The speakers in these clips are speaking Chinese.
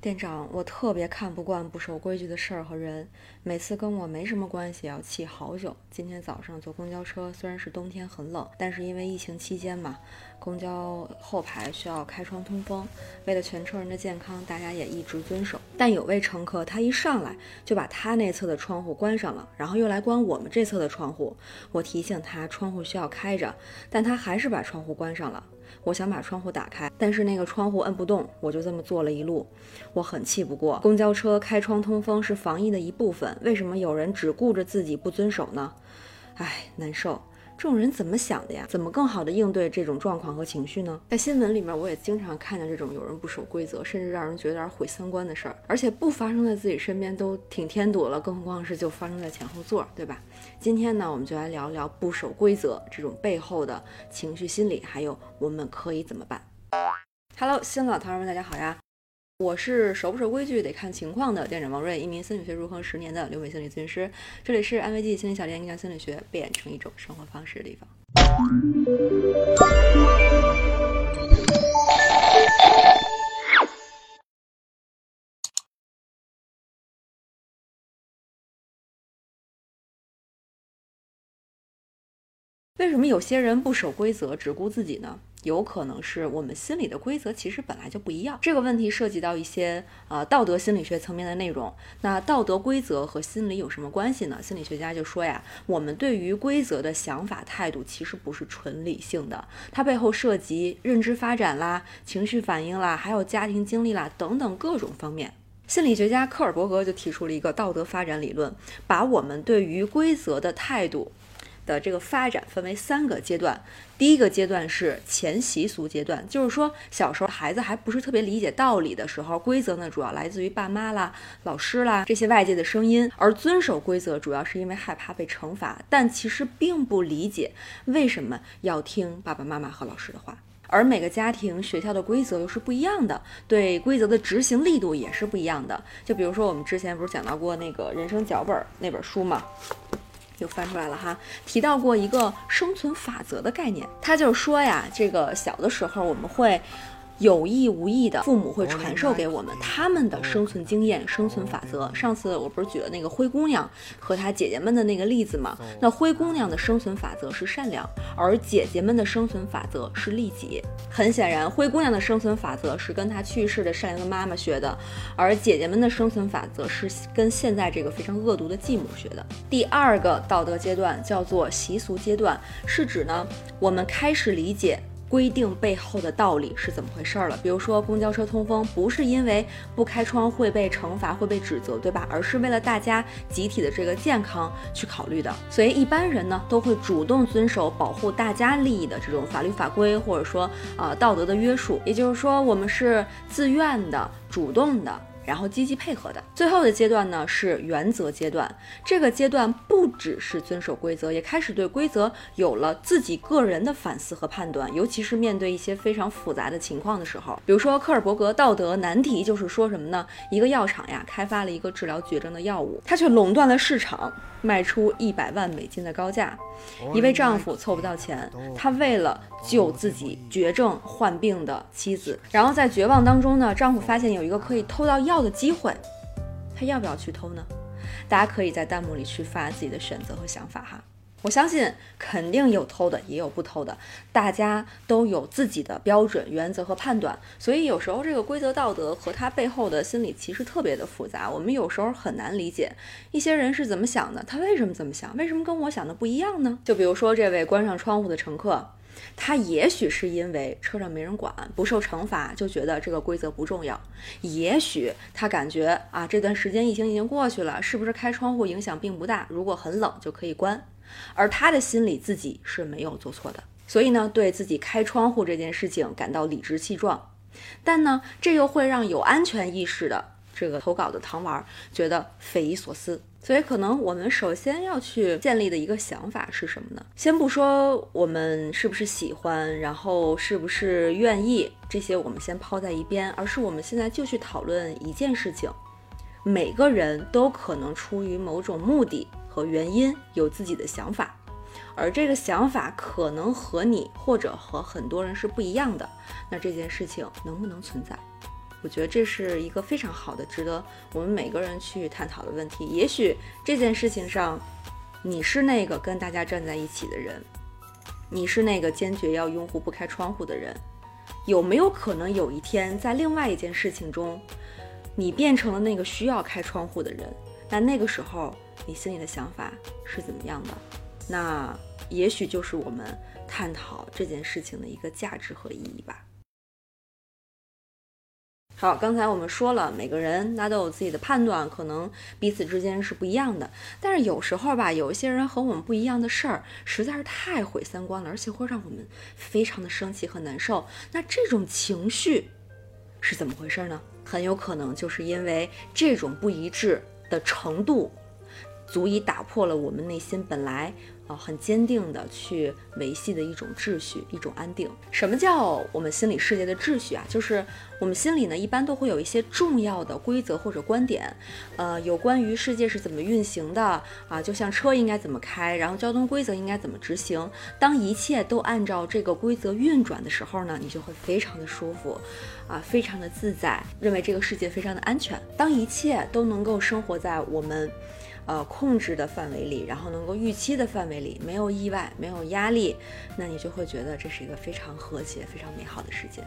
店长，我特别看不惯不守规矩的事儿和人，每次跟我没什么关系，要气好久。今天早上坐公交车，虽然是冬天很冷，但是因为疫情期间嘛，公交后排需要开窗通风，为了全车人的健康，大家也一直遵守。但有位乘客，他一上来就把他那侧的窗户关上了，然后又来关我们这侧的窗户。我提醒他窗户需要开着，但他还是把窗户关上了。我想把窗户打开，但是那个窗户摁不动，我就这么坐了一路。我很气不过，公交车开窗通风是防疫的一部分，为什么有人只顾着自己不遵守呢？唉，难受。这种人怎么想的呀？怎么更好的应对这种状况和情绪呢？在新闻里面，我也经常看见这种有人不守规则，甚至让人觉得有点毁三观的事儿，而且不发生在自己身边都挺添堵了，更何况是就发生在前后座，对吧？今天呢，我们就来聊一聊不守规则这种背后的情绪心理，还有我们可以怎么办。Hello，新老同事们，大家好呀！我是守不守规矩得看情况的店长王瑞，一名心理学入行十年的留美心理咨询师。这里是安慰剂心理小店，将心理学变成一种生活方式的地方。为什么有些人不守规则，只顾自己呢？有可能是我们心里的规则其实本来就不一样。这个问题涉及到一些呃道德心理学层面的内容。那道德规则和心理有什么关系呢？心理学家就说呀，我们对于规则的想法态度其实不是纯理性的，它背后涉及认知发展啦、情绪反应啦，还有家庭经历啦等等各种方面。心理学家科尔伯格就提出了一个道德发展理论，把我们对于规则的态度。的这个发展分为三个阶段，第一个阶段是前习俗阶段，就是说小时候孩子还不是特别理解道理的时候，规则呢主要来自于爸妈啦、老师啦这些外界的声音，而遵守规则主要是因为害怕被惩罚，但其实并不理解为什么要听爸爸妈妈和老师的话。而每个家庭、学校的规则又是不一样的，对规则的执行力度也是不一样的。就比如说我们之前不是讲到过那个人生脚本那本书吗？又翻出来了哈，提到过一个生存法则的概念，他就说呀，这个小的时候我们会有意无意的，父母会传授给我们他们的生存经验、生存法则。上次我不是举了那个灰姑娘和她姐姐们的那个例子吗？那灰姑娘的生存法则是善良，而姐姐们的生存法则是利己。很显然，灰姑娘的生存法则是跟她去世的善良的妈妈学的，而姐姐们的生存法则是跟现在这个非常恶毒的继母学的。第二个道德阶段叫做习俗阶段，是指呢，我们开始理解。规定背后的道理是怎么回事了？比如说公交车通风，不是因为不开窗会被惩罚、会被指责，对吧？而是为了大家集体的这个健康去考虑的。所以一般人呢，都会主动遵守保护大家利益的这种法律法规，或者说呃道德的约束。也就是说，我们是自愿的、主动的。然后积极配合的最后的阶段呢是原则阶段，这个阶段不只是遵守规则，也开始对规则有了自己个人的反思和判断，尤其是面对一些非常复杂的情况的时候，比如说科尔伯格道德难题就是说什么呢？一个药厂呀开发了一个治疗绝症的药物，它却垄断了市场，卖出一百万美金的高价，一位丈夫凑不到钱，他为了救自己绝症患病的妻子，然后在绝望当中呢，丈夫发现有一个可以偷到药。的机会，他要不要去偷呢？大家可以在弹幕里去发自己的选择和想法哈。我相信肯定有偷的，也有不偷的，大家都有自己的标准、原则和判断。所以有时候这个规则道德和他背后的心理其实特别的复杂，我们有时候很难理解一些人是怎么想的，他为什么这么想？为什么跟我想的不一样呢？就比如说这位关上窗户的乘客。他也许是因为车上没人管，不受惩罚，就觉得这个规则不重要。也许他感觉啊，这段时间疫情已经过去了，是不是开窗户影响并不大？如果很冷就可以关。而他的心里自己是没有做错的，所以呢，对自己开窗户这件事情感到理直气壮。但呢，这又会让有安全意识的这个投稿的糖丸觉得匪夷所思。所以，可能我们首先要去建立的一个想法是什么呢？先不说我们是不是喜欢，然后是不是愿意，这些我们先抛在一边，而是我们现在就去讨论一件事情：每个人都可能出于某种目的和原因有自己的想法，而这个想法可能和你或者和很多人是不一样的。那这件事情能不能存在？我觉得这是一个非常好的、值得我们每个人去探讨的问题。也许这件事情上，你是那个跟大家站在一起的人，你是那个坚决要用户不开窗户的人。有没有可能有一天，在另外一件事情中，你变成了那个需要开窗户的人？那那个时候，你心里的想法是怎么样的？那也许就是我们探讨这件事情的一个价值和意义吧。好，刚才我们说了，每个人那都有自己的判断，可能彼此之间是不一样的。但是有时候吧，有一些人和我们不一样的事儿，实在是太毁三观了，而且会让我们非常的生气和难受。那这种情绪是怎么回事呢？很有可能就是因为这种不一致的程度，足以打破了我们内心本来。啊，很坚定的去维系的一种秩序，一种安定。什么叫我们心理世界的秩序啊？就是我们心里呢，一般都会有一些重要的规则或者观点，呃，有关于世界是怎么运行的啊，就像车应该怎么开，然后交通规则应该怎么执行。当一切都按照这个规则运转的时候呢，你就会非常的舒服，啊，非常的自在，认为这个世界非常的安全。当一切都能够生活在我们。呃，控制的范围里，然后能够预期的范围里，没有意外，没有压力，那你就会觉得这是一个非常和谐、非常美好的世界。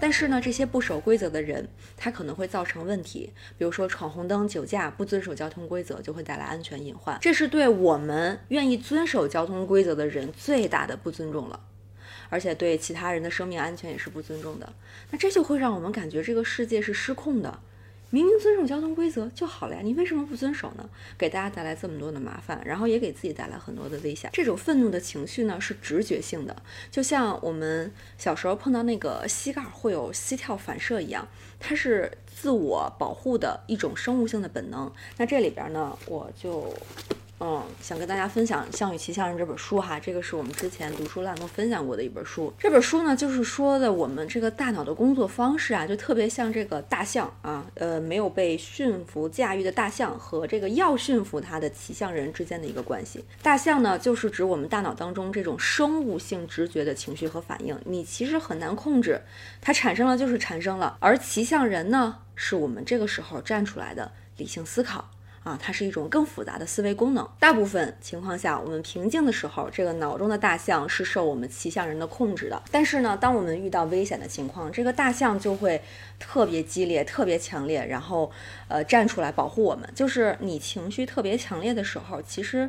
但是呢，这些不守规则的人，他可能会造成问题，比如说闯红灯、酒驾、不遵守交通规则，就会带来安全隐患。这是对我们愿意遵守交通规则的人最大的不尊重了，而且对其他人的生命安全也是不尊重的。那这就会让我们感觉这个世界是失控的。明明遵守交通规则就好了呀，你为什么不遵守呢？给大家带来这么多的麻烦，然后也给自己带来很多的危险。这种愤怒的情绪呢，是直觉性的，就像我们小时候碰到那个膝盖会有膝跳反射一样，它是自我保护的一种生物性的本能。那这里边呢，我就。嗯，想跟大家分享《项羽骑象人》这本书哈，这个是我们之前读书栏目分享过的一本书。这本书呢，就是说的我们这个大脑的工作方式啊，就特别像这个大象啊，呃，没有被驯服驾驭的大象和这个要驯服它的骑象人之间的一个关系。大象呢，就是指我们大脑当中这种生物性直觉的情绪和反应，你其实很难控制，它产生了就是产生了。而骑象人呢，是我们这个时候站出来的理性思考。啊，它是一种更复杂的思维功能。大部分情况下，我们平静的时候，这个脑中的大象是受我们骑象人的控制的。但是呢，当我们遇到危险的情况，这个大象就会特别激烈、特别强烈，然后呃站出来保护我们。就是你情绪特别强烈的时候，其实。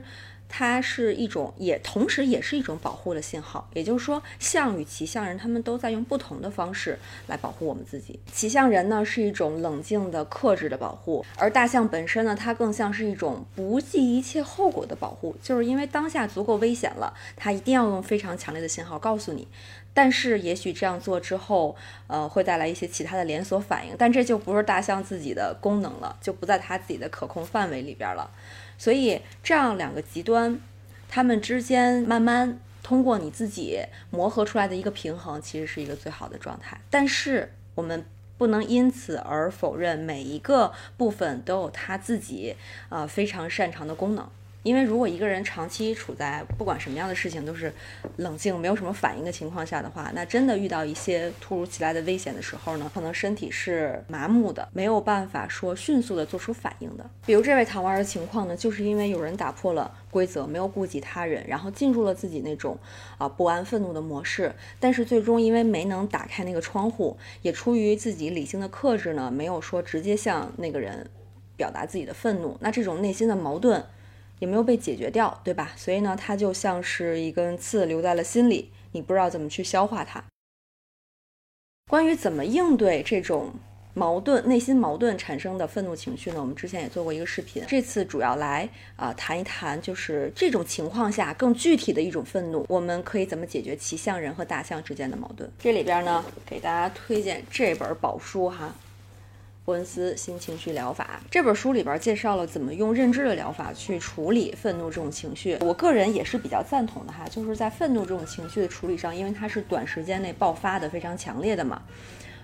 它是一种，也同时也是一种保护的信号。也就是说，象与骑象人他们都在用不同的方式来保护我们自己。骑象人呢是一种冷静的、克制的保护，而大象本身呢，它更像是一种不计一切后果的保护。就是因为当下足够危险了，它一定要用非常强烈的信号告诉你。但是也许这样做之后，呃，会带来一些其他的连锁反应，但这就不是大象自己的功能了，就不在它自己的可控范围里边了。所以，这样两个极端，他们之间慢慢通过你自己磨合出来的一个平衡，其实是一个最好的状态。但是，我们不能因此而否认每一个部分都有他自己啊非常擅长的功能。因为如果一个人长期处在不管什么样的事情都是冷静、没有什么反应的情况下的话，那真的遇到一些突如其来的危险的时候呢，可能身体是麻木的，没有办法说迅速的做出反应的。比如这位糖娃儿的情况呢，就是因为有人打破了规则，没有顾及他人，然后进入了自己那种啊不安、愤怒的模式，但是最终因为没能打开那个窗户，也出于自己理性的克制呢，没有说直接向那个人表达自己的愤怒，那这种内心的矛盾。也没有被解决掉，对吧？所以呢，它就像是一根刺留在了心里，你不知道怎么去消化它。关于怎么应对这种矛盾、内心矛盾产生的愤怒情绪呢？我们之前也做过一个视频，这次主要来啊谈一谈，就是这种情况下更具体的一种愤怒，我们可以怎么解决骑象人和大象之间的矛盾？这里边呢，给大家推荐这本宝书哈。伯恩斯新情绪疗法这本书里边介绍了怎么用认知的疗法去处理愤怒这种情绪，我个人也是比较赞同的哈。就是在愤怒这种情绪的处理上，因为它是短时间内爆发的，非常强烈的嘛。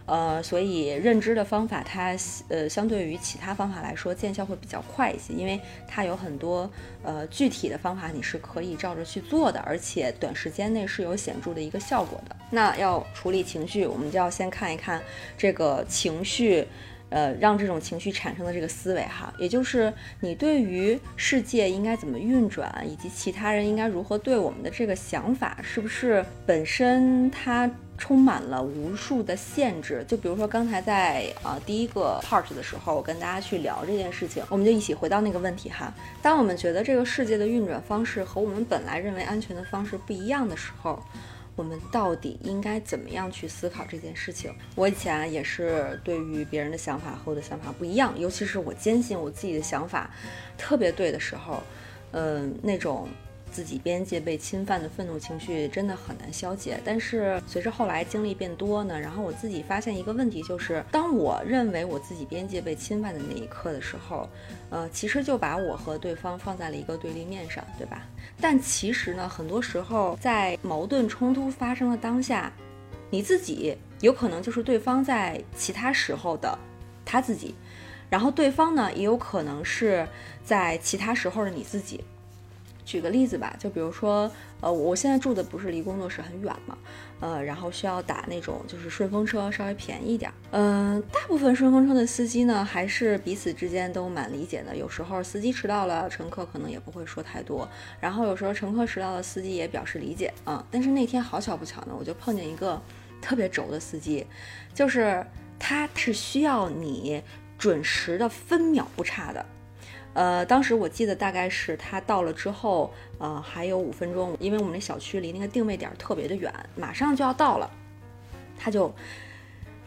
呃，所以认知的方法它呃相对于其他方法来说见效会比较快一些，因为它有很多呃具体的方法你是可以照着去做的，而且短时间内是有显著的一个效果的。那要处理情绪，我们就要先看一看这个情绪。呃，让这种情绪产生的这个思维哈，也就是你对于世界应该怎么运转，以及其他人应该如何对我们的这个想法，是不是本身它充满了无数的限制？就比如说刚才在啊第一个 part 的时候，我跟大家去聊这件事情，我们就一起回到那个问题哈。当我们觉得这个世界的运转方式和我们本来认为安全的方式不一样的时候，我们到底应该怎么样去思考这件事情？我以前也是对于别人的想法和我的想法不一样，尤其是我坚信我自己的想法特别对的时候，嗯，那种。自己边界被侵犯的愤怒情绪真的很难消解，但是随着后来经历变多呢，然后我自己发现一个问题，就是当我认为我自己边界被侵犯的那一刻的时候，呃，其实就把我和对方放在了一个对立面上，对吧？但其实呢，很多时候在矛盾冲突发生的当下，你自己有可能就是对方在其他时候的他自己，然后对方呢也有可能是在其他时候的你自己。举个例子吧，就比如说，呃，我现在住的不是离工作室很远嘛，呃，然后需要打那种就是顺风车，稍微便宜点儿。嗯，大部分顺风车的司机呢，还是彼此之间都蛮理解的。有时候司机迟到了，乘客可能也不会说太多。然后有时候乘客迟到了，司机也表示理解啊。但是那天好巧不巧呢，我就碰见一个特别轴的司机，就是他是需要你准时的分秒不差的。呃，当时我记得大概是他到了之后，呃，还有五分钟，因为我们那小区离那个定位点特别的远，马上就要到了，他就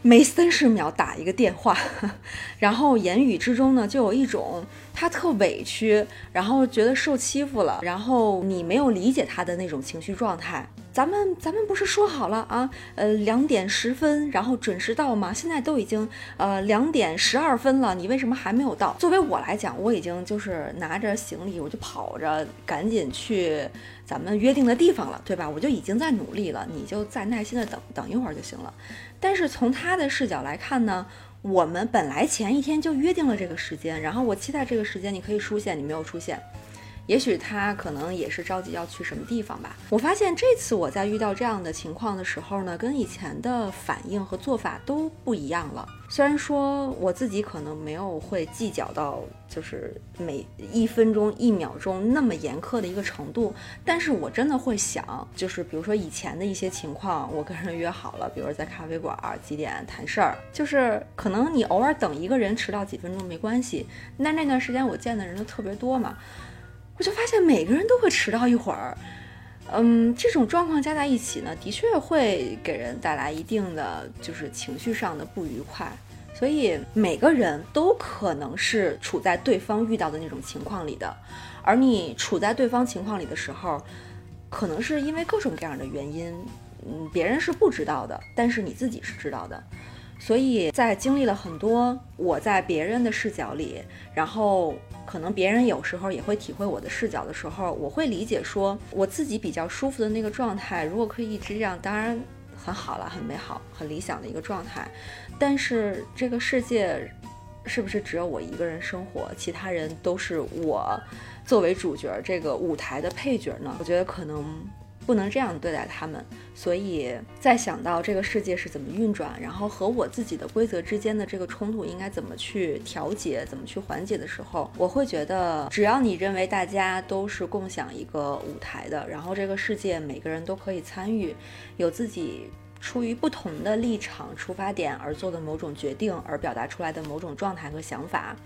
每三十秒打一个电话，然后言语之中呢，就有一种他特委屈，然后觉得受欺负了，然后你没有理解他的那种情绪状态。咱们咱们不是说好了啊？呃，两点十分，然后准时到吗？现在都已经呃两点十二分了，你为什么还没有到？作为我来讲，我已经就是拿着行李，我就跑着赶紧去咱们约定的地方了，对吧？我就已经在努力了，你就再耐心的等等一会儿就行了。但是从他的视角来看呢，我们本来前一天就约定了这个时间，然后我期待这个时间你可以出现，你没有出现。也许他可能也是着急要去什么地方吧。我发现这次我在遇到这样的情况的时候呢，跟以前的反应和做法都不一样了。虽然说我自己可能没有会计较到就是每一分钟一秒钟那么严苛的一个程度，但是我真的会想，就是比如说以前的一些情况，我跟人约好了，比如在咖啡馆几点谈事儿，就是可能你偶尔等一个人迟到几分钟没关系，那那段时间我见的人都特别多嘛。我就发现每个人都会迟到一会儿，嗯，这种状况加在一起呢，的确会给人带来一定的就是情绪上的不愉快。所以每个人都可能是处在对方遇到的那种情况里的，而你处在对方情况里的时候，可能是因为各种各样的原因，嗯，别人是不知道的，但是你自己是知道的。所以在经历了很多我在别人的视角里，然后。可能别人有时候也会体会我的视角的时候，我会理解说，我自己比较舒服的那个状态，如果可以一直这样，当然很好了，很美好，很理想的一个状态。但是这个世界是不是只有我一个人生活，其他人都是我作为主角这个舞台的配角呢？我觉得可能。不能这样对待他们，所以在想到这个世界是怎么运转，然后和我自己的规则之间的这个冲突应该怎么去调节、怎么去缓解的时候，我会觉得，只要你认为大家都是共享一个舞台的，然后这个世界每个人都可以参与，有自己出于不同的立场出发点而做的某种决定，而表达出来的某种状态和想法。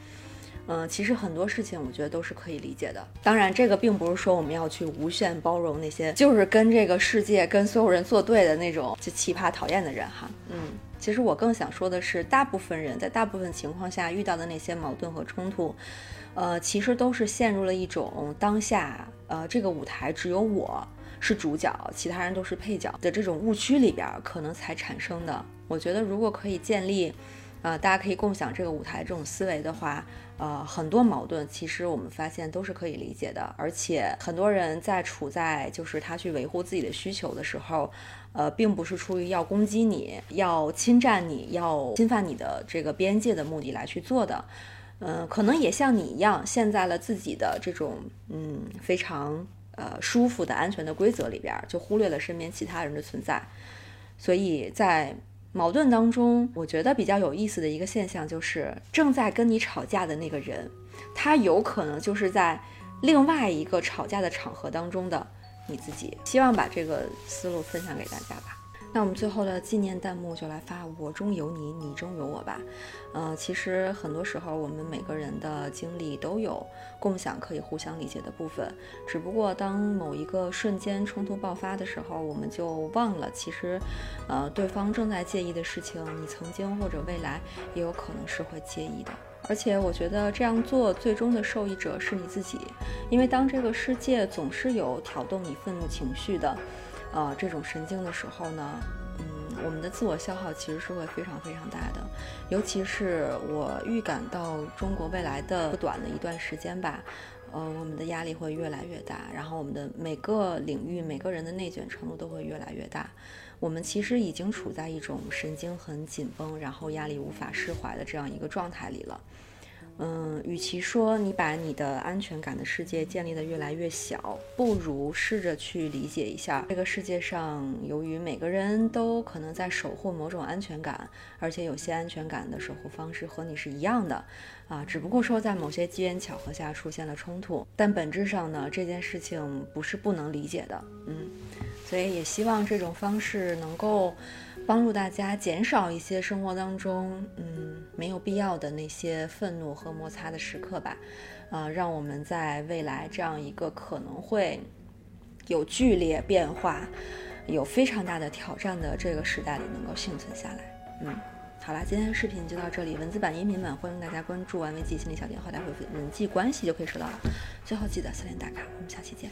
嗯，其实很多事情我觉得都是可以理解的。当然，这个并不是说我们要去无限包容那些就是跟这个世界、跟所有人作对的那种就奇葩讨厌的人哈。嗯，其实我更想说的是，大部分人在大部分情况下遇到的那些矛盾和冲突，呃，其实都是陷入了一种当下，呃，这个舞台只有我是主角，其他人都是配角的这种误区里边，可能才产生的。我觉得如果可以建立。呃，大家可以共享这个舞台这种思维的话，呃，很多矛盾其实我们发现都是可以理解的，而且很多人在处在就是他去维护自己的需求的时候，呃，并不是出于要攻击你、要侵占你、要侵犯你的这个边界的目的来去做的，嗯，可能也像你一样陷在了自己的这种嗯非常呃舒服的安全的规则里边，就忽略了身边其他人的存在，所以在。矛盾当中，我觉得比较有意思的一个现象就是，正在跟你吵架的那个人，他有可能就是在另外一个吵架的场合当中的你自己。希望把这个思路分享给大家吧。那我们最后的纪念弹幕就来发“我中有你，你中有我”吧。呃，其实很多时候我们每个人的经历都有共享可以互相理解的部分，只不过当某一个瞬间冲突爆发的时候，我们就忘了，其实，呃，对方正在介意的事情，你曾经或者未来也有可能是会介意的。而且我觉得这样做最终的受益者是你自己，因为当这个世界总是有挑动你愤怒情绪的。呃，这种神经的时候呢，嗯，我们的自我消耗其实是会非常非常大的，尤其是我预感到中国未来的不短的一段时间吧，呃，我们的压力会越来越大，然后我们的每个领域每个人的内卷程度都会越来越大，我们其实已经处在一种神经很紧绷，然后压力无法释怀的这样一个状态里了。嗯，与其说你把你的安全感的世界建立的越来越小，不如试着去理解一下这个世界上，由于每个人都可能在守护某种安全感，而且有些安全感的守护方式和你是一样的，啊，只不过说在某些机缘巧合下出现了冲突，但本质上呢，这件事情不是不能理解的，嗯，所以也希望这种方式能够。帮助大家减少一些生活当中嗯没有必要的那些愤怒和摩擦的时刻吧，啊，让我们在未来这样一个可能会有剧烈变化、有非常大的挑战的这个时代里能够幸存下来。嗯，好啦，今天的视频就到这里，文字版、音频版欢迎大家关注“完美记心理小电话”，来回复人际关系就可以收到了。最后记得四连打卡，我们下期见。